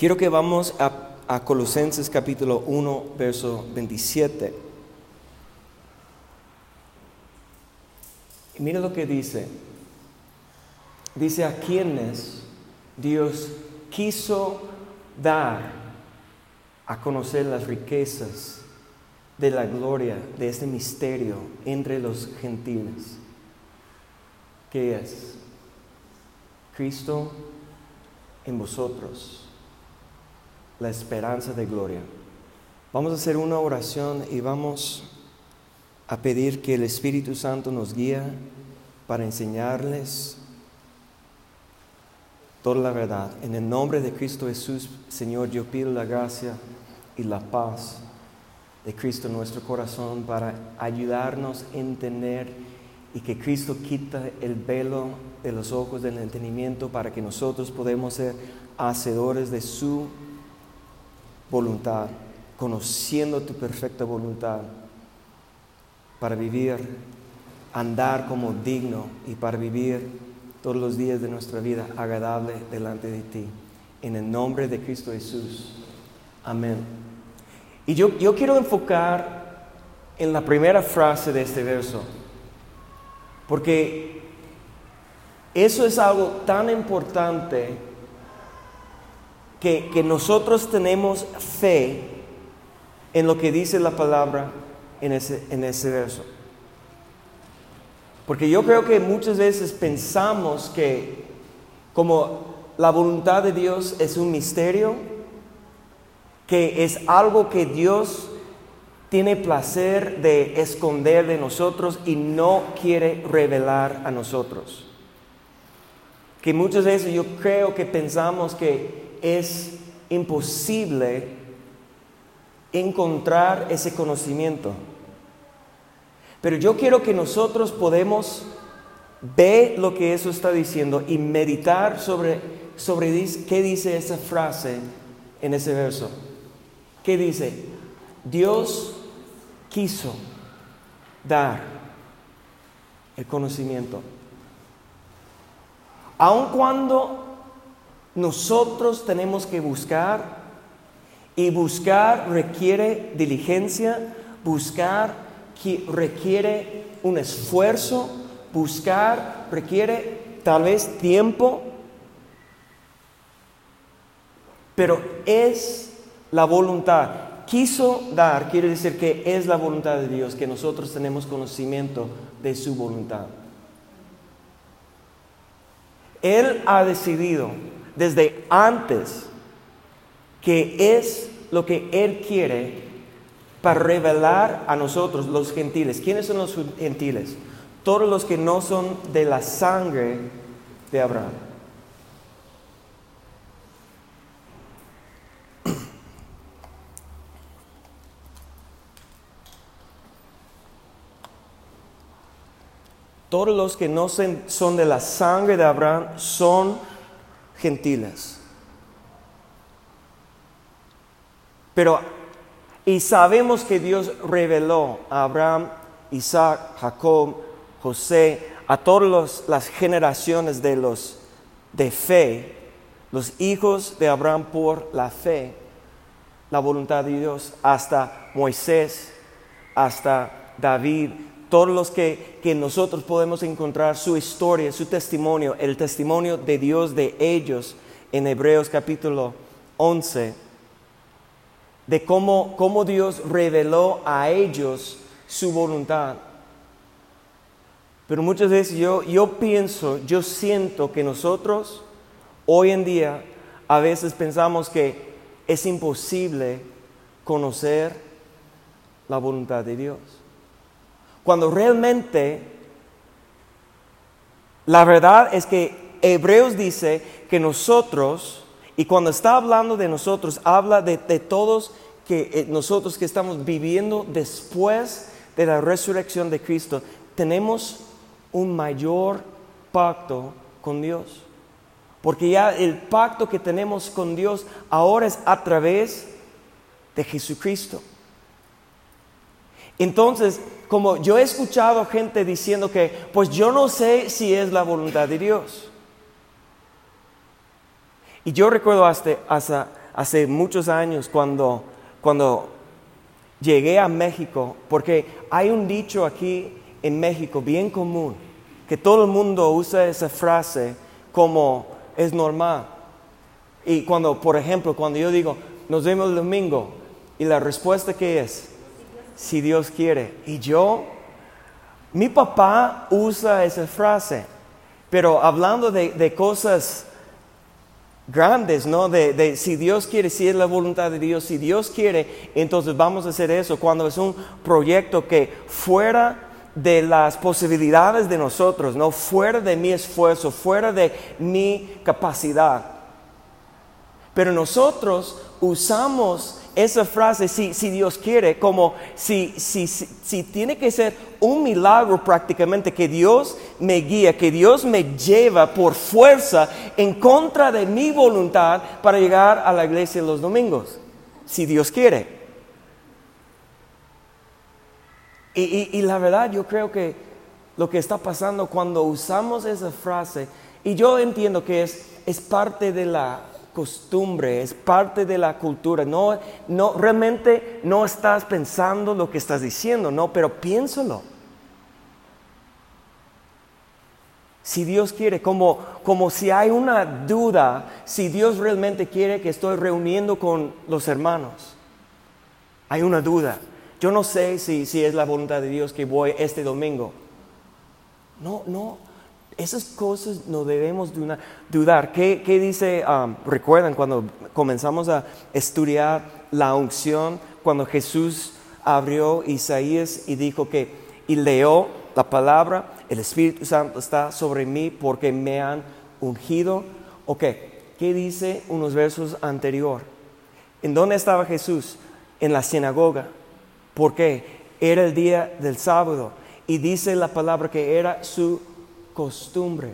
Quiero que vamos a, a Colosenses capítulo 1, verso 27. Y mira lo que dice. Dice a quienes Dios quiso dar a conocer las riquezas de la gloria de este misterio entre los gentiles. ¿Qué es? Cristo en vosotros, la esperanza de gloria. Vamos a hacer una oración y vamos a pedir que el Espíritu Santo nos guíe para enseñarles toda la verdad. En el nombre de Cristo Jesús, Señor, yo pido la gracia y la paz de Cristo en nuestro corazón para ayudarnos a entender y que Cristo quita el velo de los ojos del entendimiento para que nosotros podamos ser hacedores de su voluntad, conociendo tu perfecta voluntad, para vivir, andar como digno y para vivir todos los días de nuestra vida agradable delante de ti. En el nombre de Cristo Jesús. Amén. Y yo, yo quiero enfocar en la primera frase de este verso, porque eso es algo tan importante que, que nosotros tenemos fe en lo que dice la palabra en ese, en ese verso. Porque yo creo que muchas veces pensamos que como la voluntad de Dios es un misterio, que es algo que Dios tiene placer de esconder de nosotros y no quiere revelar a nosotros. Que muchas veces yo creo que pensamos que es imposible encontrar ese conocimiento. Pero yo quiero que nosotros podemos ver lo que eso está diciendo y meditar sobre, sobre qué dice esa frase en ese verso. ¿Qué dice? Dios quiso dar el conocimiento. Aun cuando nosotros tenemos que buscar, y buscar requiere diligencia, buscar requiere un esfuerzo, buscar requiere tal vez tiempo, pero es la voluntad. Quiso dar, quiere decir que es la voluntad de Dios, que nosotros tenemos conocimiento de su voluntad. Él ha decidido desde antes que es lo que Él quiere para revelar a nosotros los gentiles. ¿Quiénes son los gentiles? Todos los que no son de la sangre de Abraham. Todos los que no son de la sangre de Abraham son gentiles. Pero, y sabemos que Dios reveló a Abraham, Isaac, Jacob, José, a todas las generaciones de los de fe, los hijos de Abraham por la fe, la voluntad de Dios, hasta Moisés, hasta David, todos los que, que, nosotros podemos encontrar su historia, su testimonio, el testimonio de Dios de ellos en Hebreos capítulo 11, de cómo, cómo Dios reveló a ellos su voluntad. Pero muchas veces yo, yo pienso, yo siento que nosotros hoy en día a veces pensamos que es imposible conocer la voluntad de Dios. Cuando realmente la verdad es que Hebreos dice que nosotros, y cuando está hablando de nosotros, habla de, todos que eh, nosotros que estamos viviendo después de la resurrección de Cristo, tenemos un mayor pacto con Dios. Porque ya el pacto que tenemos con Dios ahora es a través de Jesucristo. Entonces, como yo he escuchado gente diciendo que, pues yo no sé si es la voluntad de Dios. Y yo recuerdo hasta, hace muchos años cuando, cuando llegué a México, porque hay un dicho aquí en México bien común, que todo el mundo usa esa frase como es normal. Y cuando, por ejemplo, cuando yo digo, nos vemos el domingo, y la respuesta que es, si Dios quiere. Y yo, mi papá usa esa frase, pero hablando de, cosas grandes, ¿no? De, de, si Dios quiere, si es la voluntad de Dios, si Dios quiere, entonces vamos a hacer eso. Cuando es un proyecto que fuera de las posibilidades de nosotros, no fuera de mi esfuerzo, fuera de mi capacidad. Pero nosotros usamos esa frase, si, si Dios quiere, como si, si, si, tiene que ser un milagro prácticamente que Dios me guía, que Dios me lleva por fuerza en contra de mi voluntad para llegar a la iglesia los domingos, si Dios quiere. Y, la verdad yo creo que lo que está pasando cuando usamos esa frase, y yo entiendo que es, es parte de la costumbre, es parte de la cultura. No, no, realmente no estás pensando lo que estás diciendo, no, pero piénsalo. Si Dios quiere, como, como si hay una duda, si Dios realmente quiere que estoy reuniendo con los hermanos, hay una duda. Yo no sé si, si es la voluntad de Dios que voy este domingo. No, no, esas cosas no debemos dudar. ¿Qué, dice? Um, recuerdan cuando comenzamos a estudiar la unción, cuando Jesús abrió Isaías y dijo que, y leyó la palabra, el Espíritu Santo está sobre mí porque me han ungido. Ok, ¿qué dice unos versos anterior? ¿En dónde estaba Jesús? En la sinagoga porque era el día del sábado y dice la palabra que era su costumbre.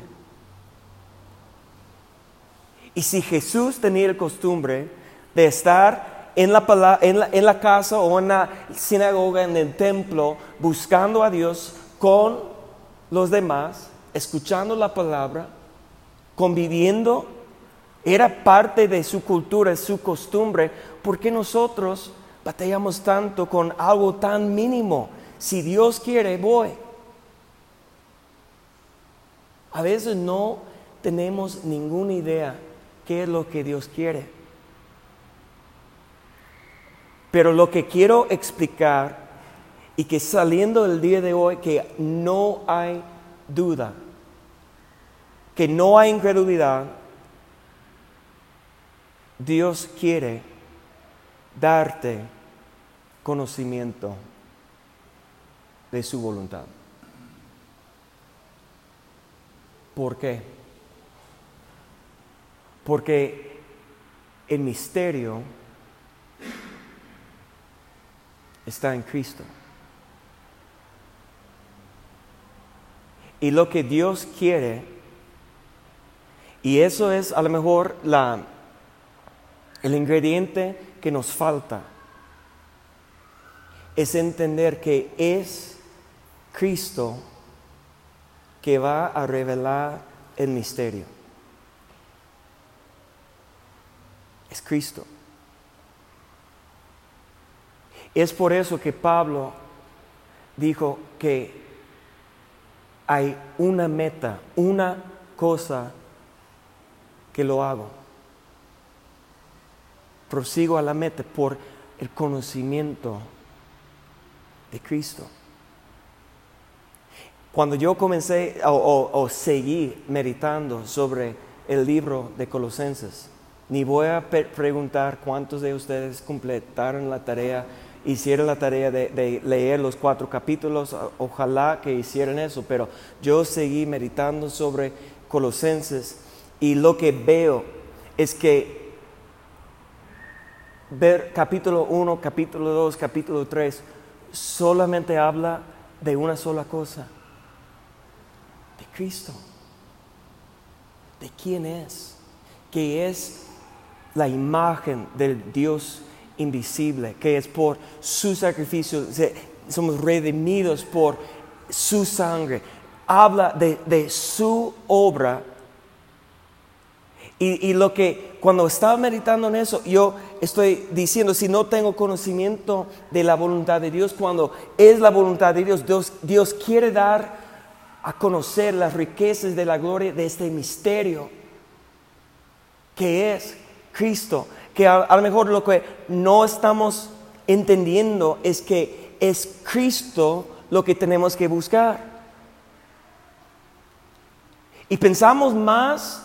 Y si Jesús tenía la costumbre de estar en la, en, la, en la, casa o en la sinagoga, en el templo, buscando a Dios con los demás, escuchando la palabra, conviviendo, era parte de su cultura, su costumbre, porque nosotros batallamos tanto con algo tan mínimo. Si Dios quiere, voy. A veces no tenemos ninguna idea qué es lo que Dios quiere. Pero lo que quiero explicar y que saliendo del día de hoy que no hay duda, que no hay incredulidad, Dios quiere darte conocimiento de su voluntad. ¿Por qué? Porque el misterio está en Cristo. Y lo que Dios quiere, y eso es a lo mejor la, el ingrediente que nos falta es entender que es Cristo que va a revelar el misterio. Es Cristo. Es por eso que Pablo dijo que hay una meta, una cosa que lo hago. Prosigo a la meta por el conocimiento de Cristo. Cuando yo comencé o, seguí meditando sobre el libro de Colosenses, ni voy a preguntar cuántos de ustedes completaron la tarea, hicieron la tarea de, de, leer los cuatro capítulos, ojalá que hicieran eso, pero yo seguí meditando sobre Colosenses y lo que veo es que ver capítulo 1, capítulo 2, capítulo 3, solamente habla de una sola cosa, Cristo, de quién es, que es la imagen del Dios invisible, que es por su sacrificio, somos redimidos por su sangre, habla de, su obra. Y, lo que cuando estaba meditando en eso, yo estoy diciendo, si no tengo conocimiento de la voluntad de Dios, cuando es la voluntad de Dios, Dios quiere dar a conocer las riquezas de la gloria de este misterio que es Cristo, que a, lo mejor lo que no estamos entendiendo es que es Cristo lo que tenemos que buscar. Y pensamos más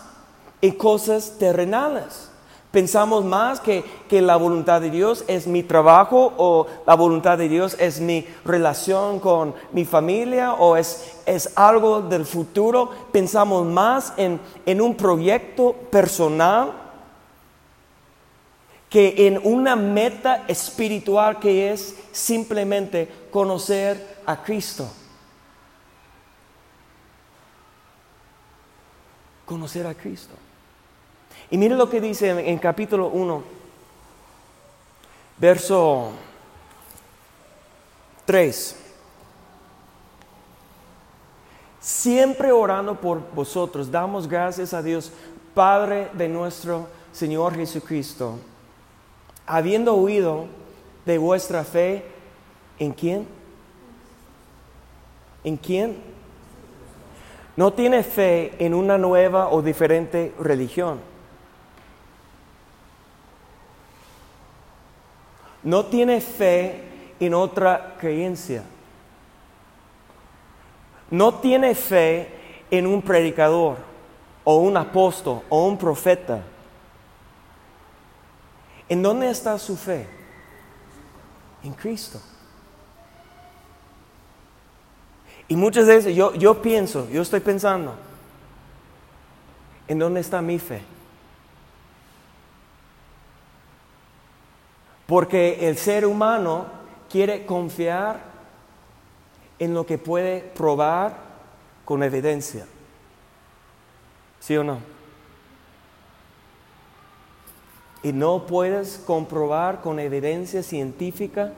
en cosas terrenales. Pensamos más que, que, la voluntad de Dios es mi trabajo o la voluntad de Dios es mi relación con mi familia o es, es algo del futuro. Pensamos más en, en un proyecto personal que en una meta espiritual que es simplemente conocer a Cristo. Conocer a Cristo. Y mire lo que dice en, capítulo 1, verso 3. Siempre orando por vosotros, damos gracias a Dios, Padre de nuestro Señor Jesucristo, habiendo oído de vuestra fe, ¿en quién? ¿En quién? No tiene fe en una nueva o diferente religión no tiene fe en otra creencia. No tiene fe en un predicador o un apóstol o un profeta. ¿En dónde está su fe? En Cristo. Y muchas veces yo, yo pienso, yo estoy pensando, ¿en dónde está mi fe? Porque el ser humano quiere confiar en lo que puede probar con evidencia. ¿Sí o no? Y no puedes comprobar con evidencia científica.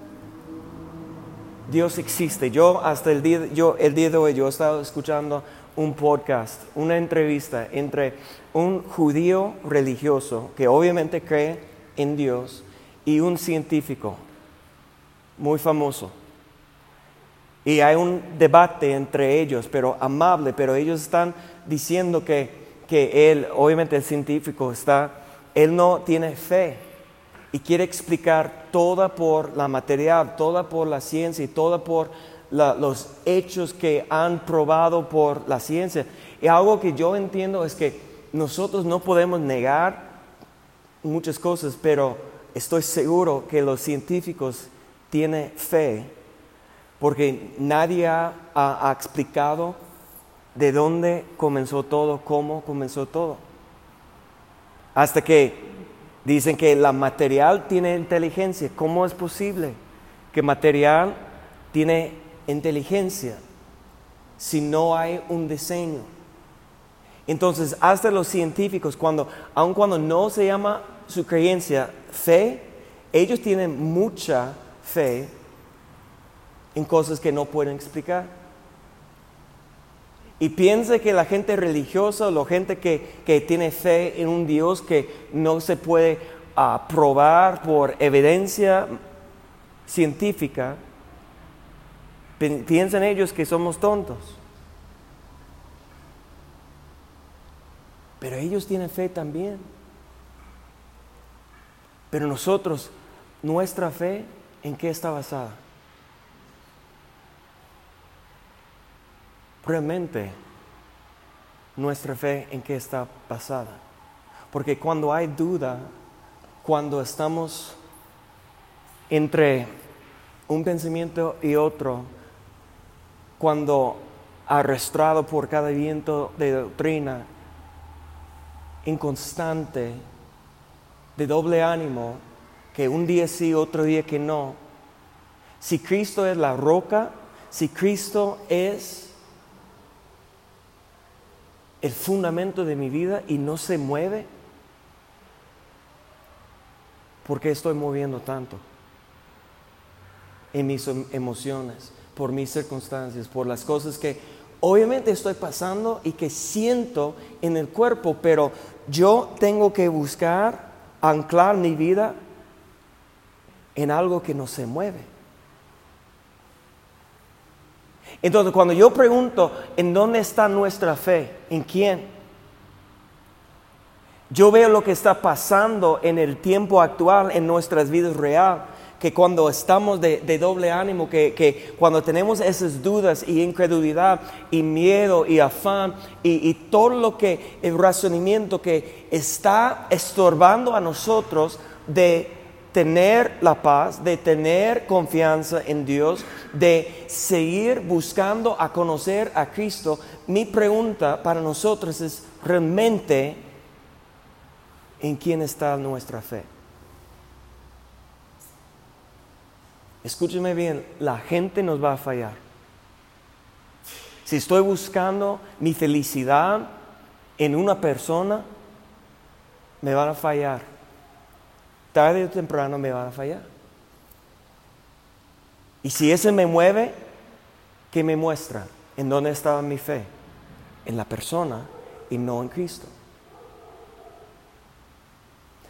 Dios existe. Yo hasta el día, yo, el día de hoy yo he estado escuchando un podcast, una entrevista entre un judío religioso que obviamente cree en Dios y un científico muy famoso. Y hay un debate entre ellos, pero amable, pero ellos están diciendo que, que él, obviamente el científico está, él no tiene fe y quiere explicar toda por la material, toda por la ciencia y toda por los hechos que han probado por la ciencia. Y algo que yo entiendo es que nosotros no podemos negar muchas cosas, pero estoy seguro que los científicos tienen fe porque nadie ha, explicado de dónde comenzó todo, cómo comenzó todo. Hasta que dicen que la material tiene inteligencia. ¿Cómo es posible que material tiene inteligencia si no hay un diseño? Entonces, hasta los científicos, cuando, aun cuando no se llama su creencia fe, ellos tienen mucha fe en cosas que no pueden explicar. Y piensa que la gente religiosa, la gente que, tiene fe en un Dios que no se puede ah, probar por evidencia científica, piensan ellos que somos tontos. Pero ellos tienen fe también. Pero nosotros, nuestra fe, ¿en qué está basada? Realmente, nuestra fe, ¿en qué está basada? Porque cuando hay duda, cuando estamos entre un pensamiento y otro, cuando arrastrado por cada viento de doctrina, inconstante, de doble ánimo, que un día sí, otro día que no. Si Cristo es la roca, si Cristo es el fundamento de mi vida y no se mueve, ¿por qué estoy moviendo tanto? En mis emociones, por mis circunstancias, por las cosas que obviamente estoy pasando y que siento en el cuerpo, pero yo tengo que buscar anclar mi vida en algo que no se mueve. Entonces, cuando yo pregunto, ¿en dónde está nuestra fe? ¿En quién? Yo veo lo que está pasando en el tiempo actual en nuestras vidas real, que cuando estamos de, doble ánimo, que, cuando tenemos esas dudas y incredulidad y miedo y afán y, y todo lo que, el razonamiento que está estorbando a nosotros de tener la paz, de tener confianza en Dios, de seguir buscando a conocer a Cristo, mi pregunta para nosotros es realmente en quién está nuestra fe. Escúcheme bien, la gente nos va a fallar. Si estoy buscando mi felicidad en una persona, me van a fallar tarde o temprano me van a fallar. Y si ese me mueve, ¿qué me muestra? ¿En dónde estaba mi fe? En la persona y no en Cristo.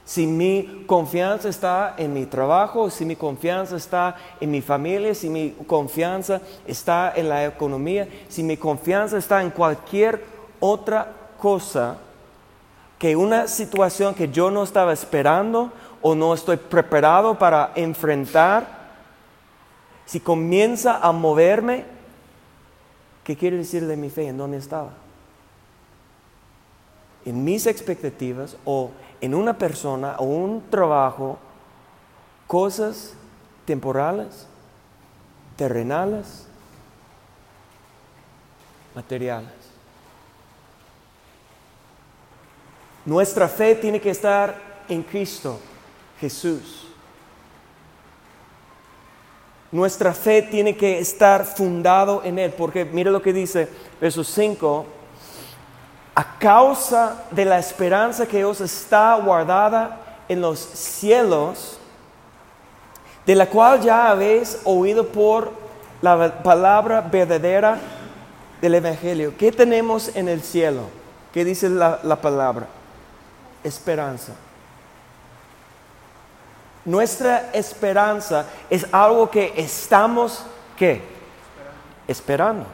Si mi confianza está en mi trabajo, si mi confianza está en mi familia, si mi confianza está en la economía, si mi confianza está en cualquier otra cosa que una situación que yo no estaba esperando o no estoy preparado para enfrentar, si comienza a moverme, ¿qué quiere decir de mi fe? ¿En dónde estaba? En mis expectativas o en una persona o un trabajo, cosas temporales, terrenales, materiales. Nuestra fe tiene que estar en Cristo Jesús. Nuestra fe tiene que estar fundado en Él, porque mire lo que dice verso 5, a causa de la esperanza que os está guardada en los cielos, de la cual ya habéis oído por la palabra verdadera del Evangelio. ¿Qué tenemos en el cielo? ¿Qué dice la, la palabra? Esperanza. Nuestra esperanza es algo que estamos, ¿qué? Esperando.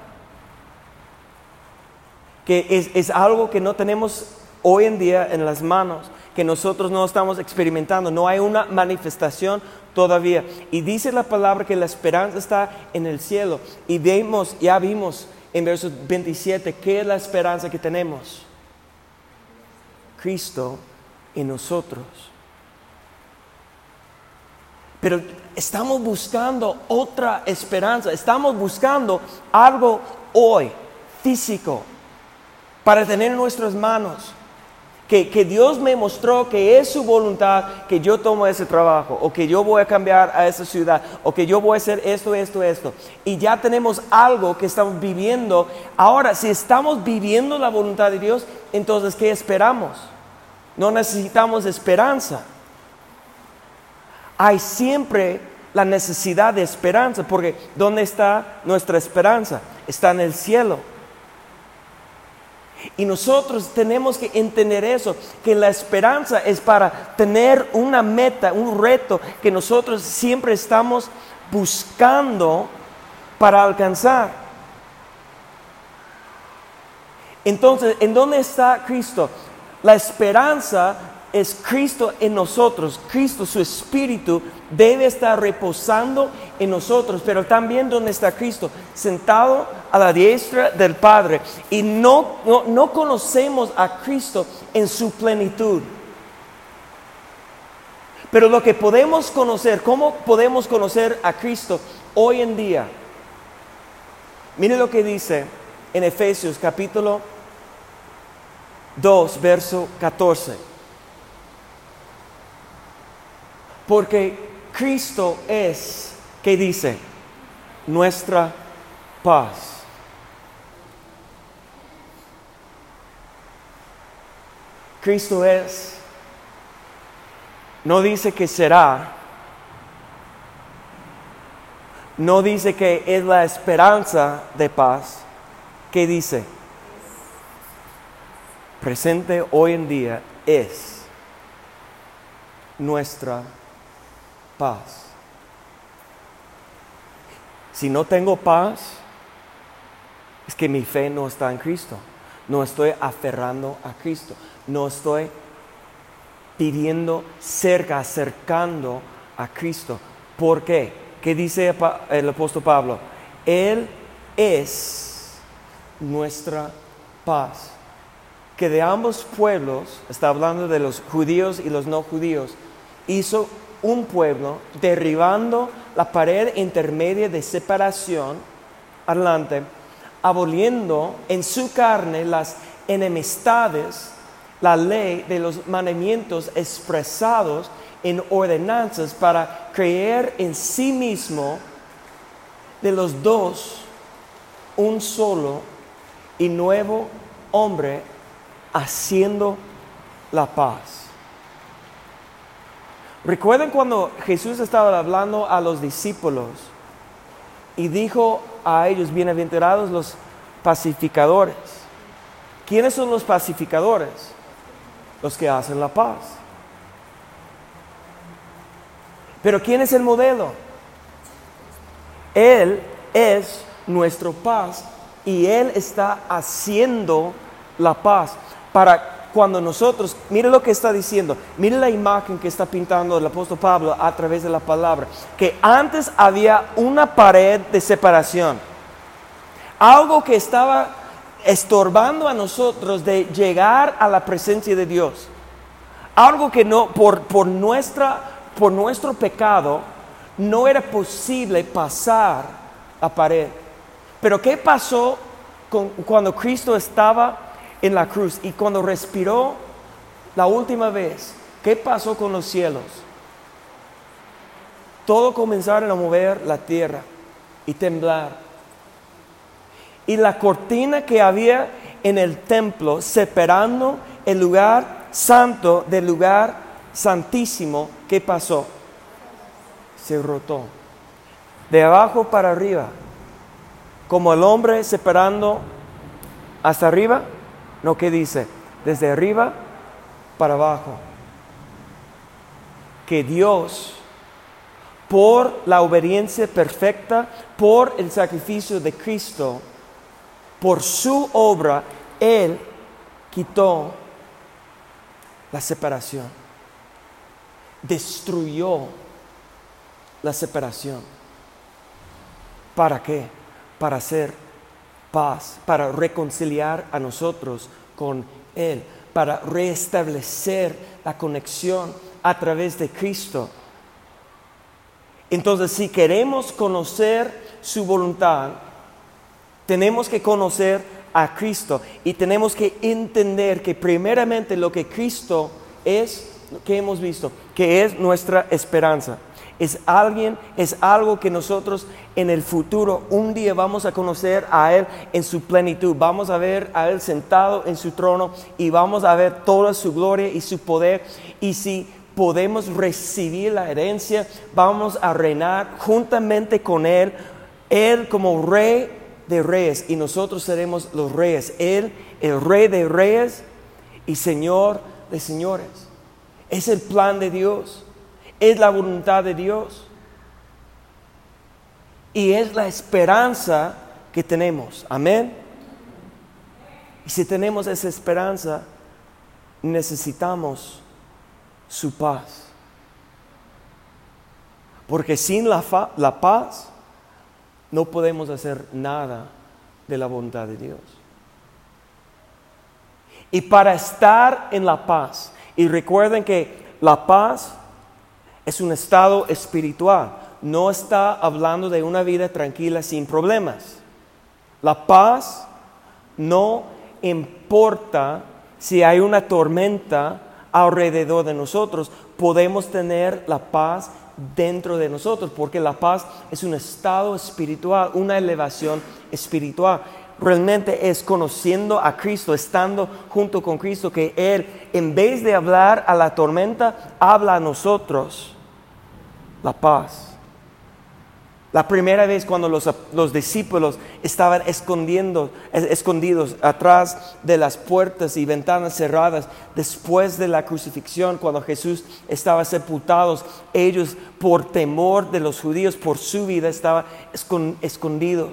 Que es, es algo que no tenemos hoy en día en las manos, que nosotros no estamos experimentando. No hay una manifestación todavía. Y dice la palabra que la esperanza está en el cielo. Y vemos, ya vimos en versos 27, ¿qué es la esperanza que tenemos? Cristo en nosotros. Pero estamos buscando otra esperanza, estamos buscando algo hoy, físico, para tener en nuestras manos. Que, que, Dios me mostró que es su voluntad que yo tomo ese trabajo, o que yo voy a cambiar a esa ciudad, o que yo voy a hacer esto, esto, esto. Y ya tenemos algo que estamos viviendo. Ahora, si estamos viviendo la voluntad de Dios, entonces, ¿qué esperamos? No necesitamos esperanza hay siempre la necesidad de esperanza, porque ¿dónde está nuestra esperanza? Está en el cielo. Y nosotros tenemos que entender eso, que la esperanza es para tener una meta, un reto que nosotros siempre estamos buscando para alcanzar. Entonces, ¿en dónde está Cristo? La esperanza es Cristo en nosotros. Cristo, su Espíritu, debe estar reposando en nosotros. Pero también donde está Cristo, sentado a la diestra del Padre. Y no, no, conocemos a Cristo en su plenitud. Pero lo que podemos conocer, ¿cómo podemos conocer a Cristo hoy en día? Mire lo que dice en Efesios capítulo 2, verso 14. Porque Cristo es, ¿qué dice? Nuestra paz. Cristo es, no dice que será, no dice que es la esperanza de paz, ¿qué dice? Presente hoy en día es nuestra paz. Si no tengo paz, es que mi fe no está en Cristo. No estoy aferrando a Cristo. No estoy pidiendo cerca, acercando a Cristo. ¿Por qué? ¿Qué dice el apóstol Pablo? Él es nuestra paz. Que de ambos pueblos, está hablando de los judíos y los no judíos, hizo un pueblo derribando la pared intermedia de separación adelante, aboliendo en su carne las enemistades, la ley de los mandamientos expresados en ordenanzas para creer en sí mismo de los dos un solo y nuevo hombre haciendo la paz. Recuerden cuando Jesús estaba hablando a los discípulos y dijo a ellos, bienaventurados los pacificadores. ¿Quiénes son los pacificadores? Los que hacen la paz. Pero ¿quién es el modelo? Él es nuestro paz y Él está haciendo la paz para cuando nosotros, mire lo que está diciendo, mire la imagen que está pintando el apóstol Pablo a través de la palabra, que antes había una pared de separación, algo que estaba estorbando a nosotros de llegar a la presencia de Dios, algo que no, por, por, nuestra, por nuestro pecado, no era posible pasar la pared. Pero ¿qué pasó cuando Cristo estaba en la cruz y cuando respiró la última vez? ¿Qué pasó con los cielos? Todo comenzaron a mover la tierra y temblar. Y la cortina que había en el templo separando el lugar santo del lugar santísimo, ¿qué pasó? Se rotó. De abajo para arriba como el hombre separando hasta arriba, no que dice, desde arriba para abajo. Que Dios, por la obediencia perfecta, por el sacrificio de Cristo, por su obra, Él quitó la separación, destruyó la separación. ¿Para qué? para hacer paz, para reconciliar a nosotros con Él, para restablecer la conexión a través de Cristo. Entonces, si queremos conocer su voluntad, tenemos que conocer a Cristo y tenemos que entender que primeramente lo que Cristo es, que hemos visto, que es nuestra esperanza es alguien, es algo que nosotros en el futuro un día vamos a conocer a Él en su plenitud. Vamos a ver a Él sentado en su trono y vamos a ver toda su gloria y su poder. Y si podemos recibir la herencia, vamos a reinar juntamente con Él, Él como rey de reyes y nosotros seremos los reyes. Él, el rey de reyes y señor de señores. Es el plan de Dios es la voluntad de Dios. Y es la esperanza que tenemos. Amén. Y si tenemos esa esperanza, necesitamos su paz. Porque sin la, la paz no podemos hacer nada de la voluntad de Dios. Y para estar en la paz, y recuerden que la paz es un estado espiritual. No está hablando de una vida tranquila sin problemas. La paz no importa si hay una tormenta alrededor de nosotros. Podemos tener la paz dentro de nosotros porque la paz es un estado espiritual, una elevación espiritual realmente es conociendo a Cristo, estando junto con Cristo, que Él, en vez de hablar a la tormenta, habla a nosotros la paz. La primera vez cuando los, los discípulos estaban escondiendo, es- escondidos atrás de las puertas y ventanas cerradas, después de la crucifixión, cuando Jesús estaba sepultado, ellos por temor de los judíos, por su vida, estaban escon- escondidos.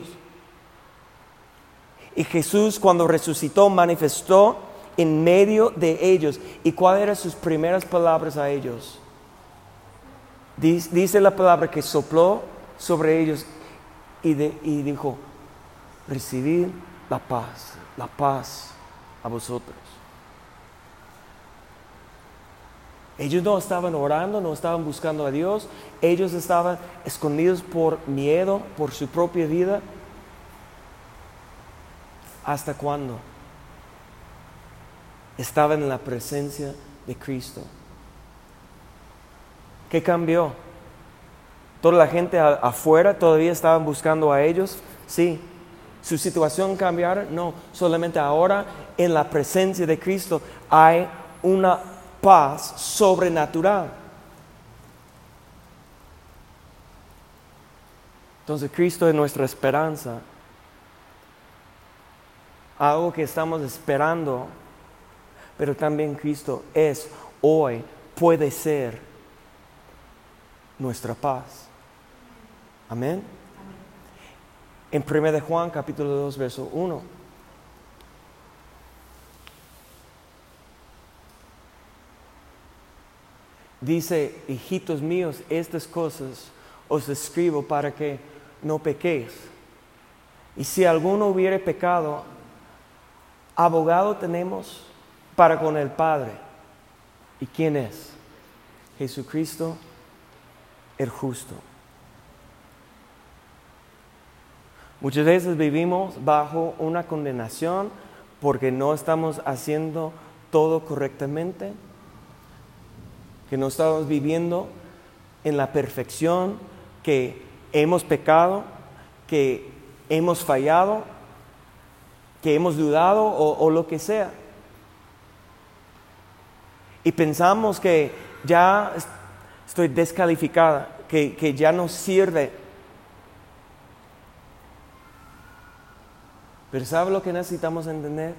Y Jesús cuando resucitó manifestó en medio de ellos. ¿Y cuáles eran sus primeras palabras a ellos? Dice, la palabra que sopló sobre ellos y, de- y dijo, recibid la paz, la paz a vosotros. Ellos no estaban orando, no estaban buscando a Dios, ellos estaban escondidos por miedo, por su propia vida. ¿Hasta cuándo? Estaban en la presencia de Cristo. ¿Qué cambió? Toda la gente afuera todavía estaban buscando a ellos. Sí. ¿Su situación cambiara? No. Solamente ahora en la presencia de Cristo hay una paz sobrenatural. Entonces Cristo es nuestra esperanza. Algo que estamos esperando, pero también Cristo es hoy, puede ser nuestra paz. Amén. En 1 de Juan capítulo 2 verso 1. Dice, hijitos míos, estas cosas os escribo para que no pequéis. Y si alguno hubiere pecado, abogado tenemos para con el Padre. ¿Y quién es? Jesucristo el justo. Muchas veces vivimos bajo una condenación porque no estamos haciendo todo correctamente, que no estamos viviendo en la perfección, que hemos pecado, que hemos fallado, que hemos dudado o, lo que sea. Y pensamos que ya estoy descalificada, que, que ya no sirve. Pero ¿sabe lo que necesitamos entender?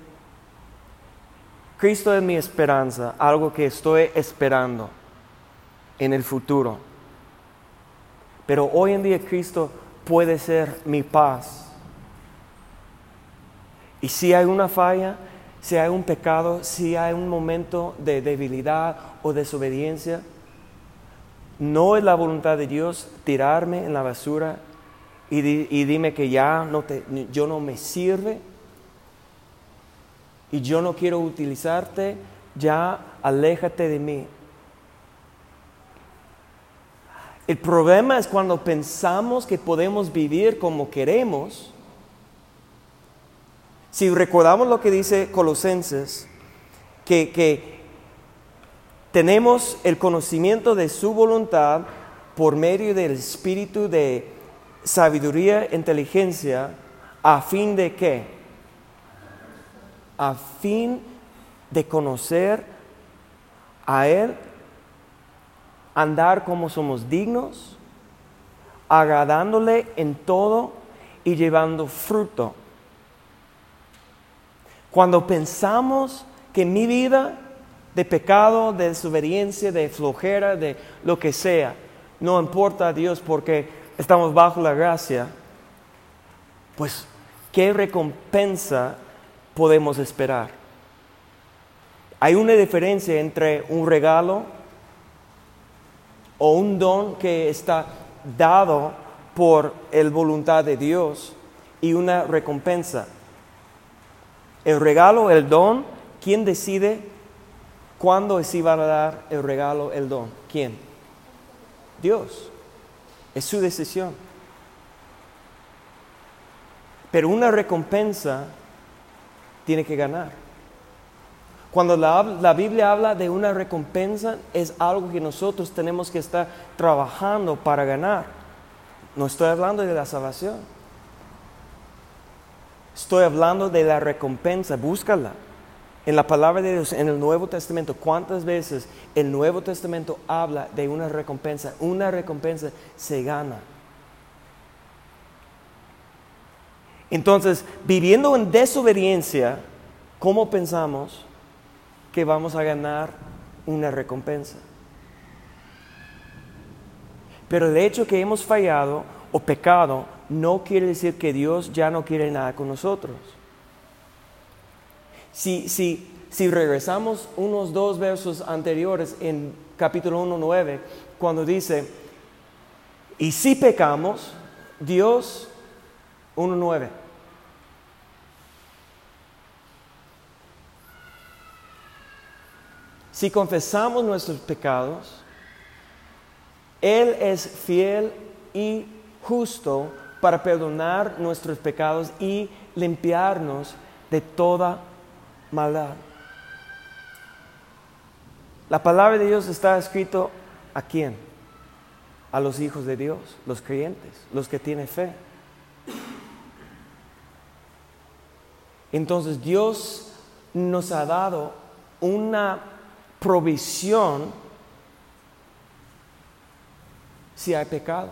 Cristo es mi esperanza, algo que estoy esperando en el futuro. Pero hoy en día Cristo puede ser mi paz. Y si hay una falla, si hay un pecado, si hay un momento de debilidad o desobediencia, no es la voluntad de Dios tirarme en la basura y, y dime que ya no te, yo no me sirve y yo no quiero utilizarte, ya aléjate de mí. El problema es cuando pensamos que podemos vivir como queremos. Si recordamos lo que dice Colosenses, que, que tenemos el conocimiento de su voluntad por medio del espíritu de sabiduría e inteligencia, a fin de qué? A fin de conocer a Él, andar como somos dignos, agradándole en todo y llevando fruto. Cuando pensamos que mi vida de pecado, de desobediencia, de flojera, de lo que sea, no importa a Dios porque estamos bajo la gracia, pues ¿qué recompensa podemos esperar? Hay una diferencia entre un regalo o un don que está dado por el voluntad de Dios y una recompensa. El regalo, el don, ¿quién decide cuándo se va a dar el regalo, el don? ¿Quién? Dios. Es su decisión. Pero una recompensa tiene que ganar. Cuando la, la, Biblia habla de una recompensa, es algo que nosotros tenemos que estar trabajando para ganar. No estoy hablando de la salvación. Estoy hablando de la recompensa. Búscala. En la palabra de Dios, en el Nuevo Testamento, ¿cuántas veces el Nuevo Testamento habla de una recompensa? Una recompensa se gana. Entonces, viviendo en desobediencia, ¿cómo pensamos que vamos a ganar una recompensa? Pero el hecho que hemos fallado o pecado no quiere decir que Dios ya no quiere nada con nosotros. Si, si, si regresamos unos dos versos anteriores en capítulo 1, 9, cuando dice, y si pecamos, Dios 1.9. Si confesamos nuestros pecados, Él es fiel y justo para perdonar nuestros pecados y limpiarnos de toda maldad. La palabra de Dios está escrito a quién? A los hijos de Dios, los creyentes, los que tienen fe. Entonces Dios nos ha dado una provisión si hay pecado.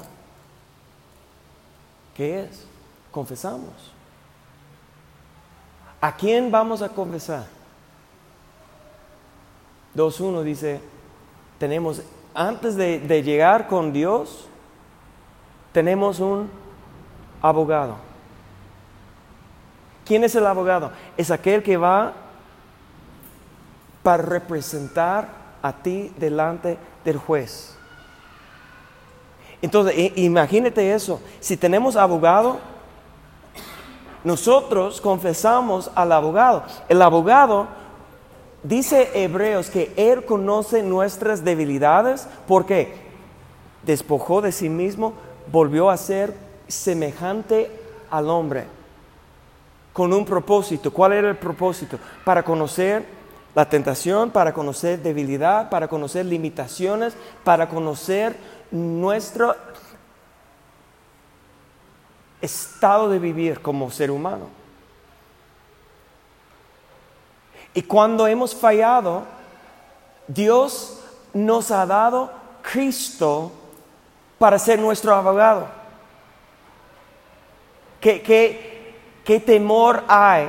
¿Qué es? Confesamos. ¿A quién vamos a confesar? 2.1 dice, tenemos, antes de, de llegar con Dios, tenemos un abogado. ¿Quién es el abogado? Es aquel que va para representar a ti delante del juez. Entonces, imagínate eso. Si tenemos abogado, nosotros confesamos al abogado. El abogado dice Hebreos que él conoce nuestras debilidades porque despojó de sí mismo, volvió a ser semejante al hombre con un propósito. ¿Cuál era el propósito? Para conocer la tentación, para conocer debilidad, para conocer limitaciones, para conocer nuestro estado de vivir como ser humano. Y cuando hemos fallado, Dios nos ha dado Cristo para ser nuestro abogado. Que, que ¿Qué temor hay?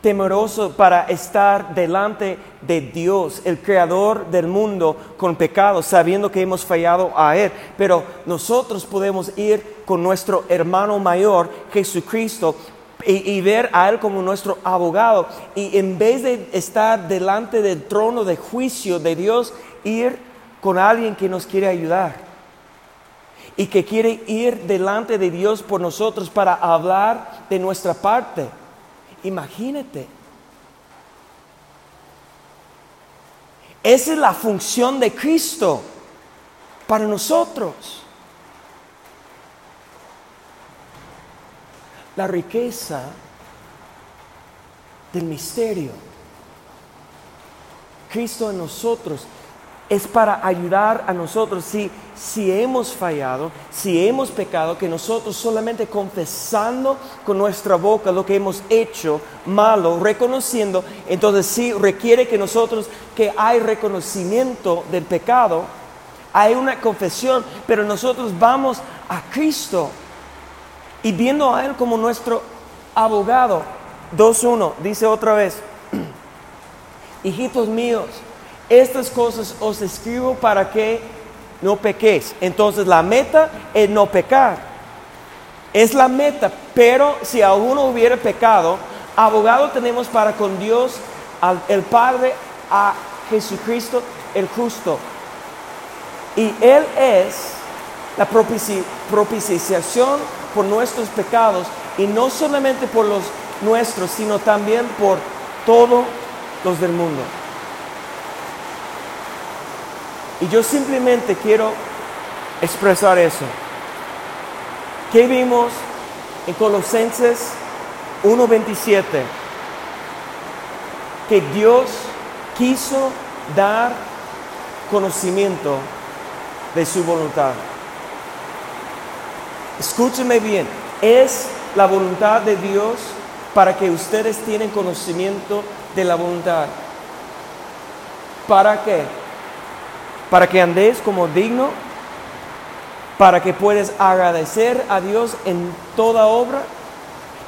Temeroso para estar delante de Dios, el creador del mundo, con pecado, sabiendo que hemos fallado a Él. Pero nosotros podemos ir con nuestro hermano mayor, Jesucristo, y, y, ver a Él como nuestro abogado. Y en vez de estar delante del trono de juicio de Dios, ir con alguien que nos quiere ayudar y que quiere ir delante de Dios por nosotros para hablar de nuestra parte. Imagínate. Esa es la función de Cristo para nosotros. La riqueza del misterio. Cristo en nosotros es para ayudar a nosotros si, si hemos fallado, si hemos pecado, que nosotros solamente confesando con nuestra boca lo que hemos hecho malo, reconociendo, entonces sí requiere que nosotros, que hay reconocimiento del pecado, hay una confesión, pero nosotros vamos a Cristo y viendo a Él como nuestro abogado. 2.1 dice otra vez, hijitos míos, estas cosas os escribo para que no pequéis. Entonces la meta es no pecar. Es la meta, pero si alguno hubiera pecado, abogado tenemos para con Dios, al, el Padre, a Jesucristo el justo. Y Él es la propiciación por nuestros pecados, y no solamente por los nuestros, sino también por todos los del mundo. Y yo simplemente quiero expresar eso. ¿Qué vimos en Colosenses 1.27? Que Dios quiso dar conocimiento de su voluntad. Escúcheme bien, es la voluntad de Dios para que ustedes tienen conocimiento de la voluntad. ¿Para qué? para que andéis como digno, para que puedas agradecer a Dios en toda obra,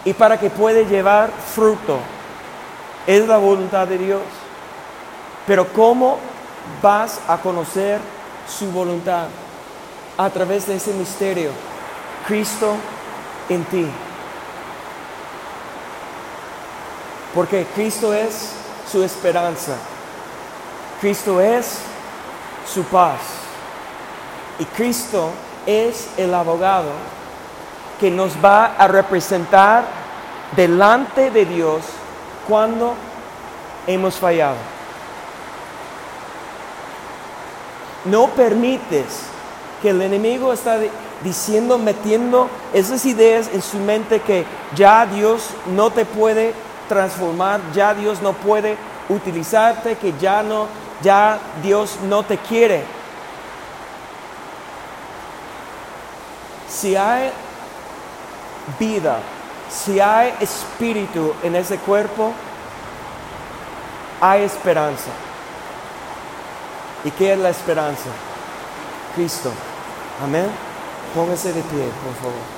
y para que pueda llevar fruto. Es la voluntad de Dios. Pero ¿cómo vas a conocer su voluntad? A través de ese misterio. Cristo en ti. Porque Cristo es su esperanza. Cristo es su paz. Y Cristo es el abogado que nos va a representar delante de Dios cuando hemos fallado. No permites que el enemigo está diciendo, metiendo esas ideas en su mente que ya Dios no te puede transformar, ya Dios no puede utilizarte, que ya no, ya Dios no te quiere. Si hay vida, si hay espíritu en ese cuerpo, hay esperanza. ¿Y qué es la esperanza? Cristo. Amén. Póngase de pie, por favor.